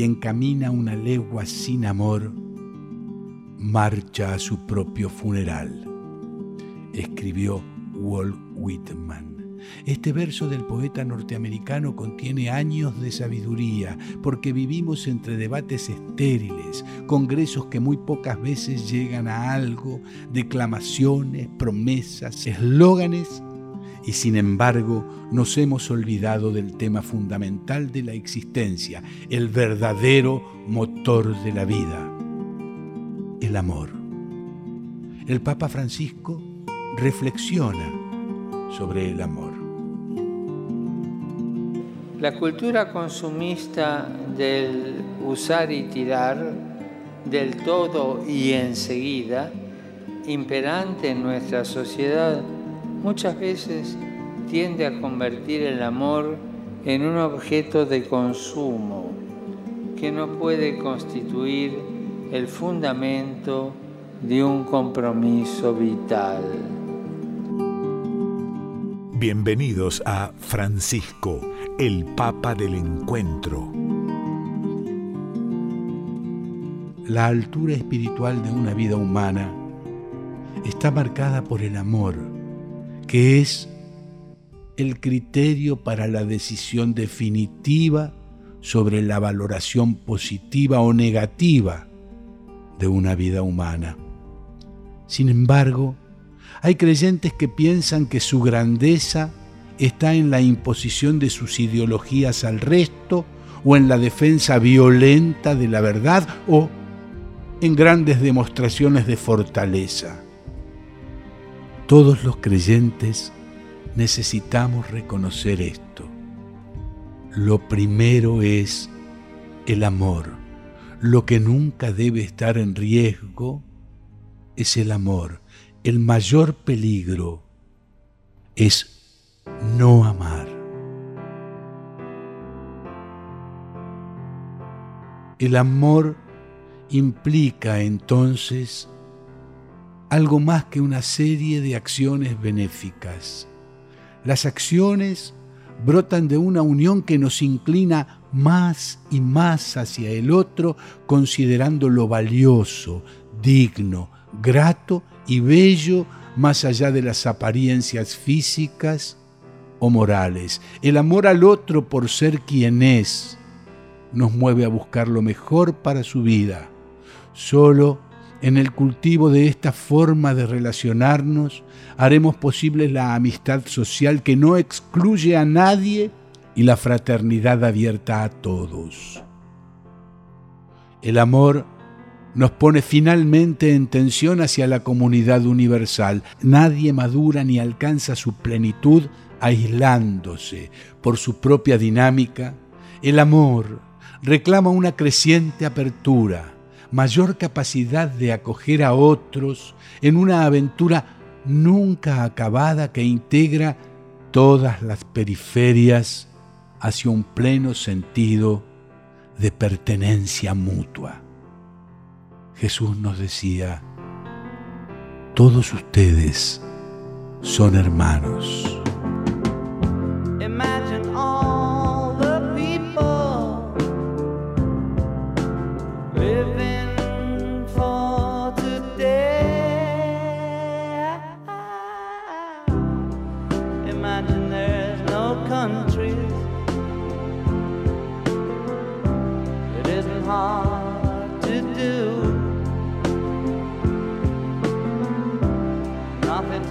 quien camina una legua sin amor, marcha a su propio funeral, escribió Walt Whitman. Este verso del poeta norteamericano contiene años de sabiduría, porque vivimos entre debates estériles, congresos que muy pocas veces llegan a algo, declamaciones, promesas, eslóganes, y sin embargo nos hemos olvidado del tema fundamental de la existencia, el verdadero motor de la vida, el amor. El Papa Francisco reflexiona sobre el amor. La cultura consumista del usar y tirar, del todo y enseguida, imperante en nuestra sociedad, muchas veces tiende a convertir el amor en un objeto de consumo que no puede constituir el fundamento de un compromiso vital. Bienvenidos a Francisco, el Papa del Encuentro. La altura espiritual de una vida humana está marcada por el amor, que es el criterio para la decisión definitiva sobre la valoración positiva o negativa de una vida humana. Sin embargo, hay creyentes que piensan que su grandeza está en la imposición de sus ideologías al resto o en la defensa violenta de la verdad o en grandes demostraciones de fortaleza. Todos los creyentes necesitamos reconocer esto. Lo primero es el amor. Lo que nunca debe estar en riesgo es el amor el mayor peligro es no amar. El amor implica entonces algo más que una serie de acciones benéficas. Las acciones brotan de una unión que nos inclina más y más hacia el otro, considerando lo valioso, digno, grato y bello más allá de las apariencias físicas o morales. El amor al otro por ser quien es nos mueve a buscar lo mejor para su vida. Solo en el cultivo de esta forma de relacionarnos haremos posible la amistad social que no excluye a nadie y la fraternidad abierta a todos. El amor nos pone finalmente en tensión hacia la comunidad universal. Nadie madura ni alcanza su plenitud aislándose por su propia dinámica. El amor reclama una creciente apertura, mayor capacidad de acoger a otros en una aventura nunca acabada que integra todas las periferias hacia un pleno sentido de pertenencia mutua. Jesús nos decía, todos ustedes son hermanos.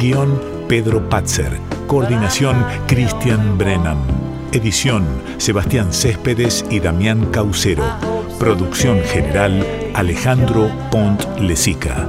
Guión Pedro Patzer. Coordinación Cristian Brennan. Edición Sebastián Céspedes y Damián Caucero. Producción general Alejandro Pont Lesica.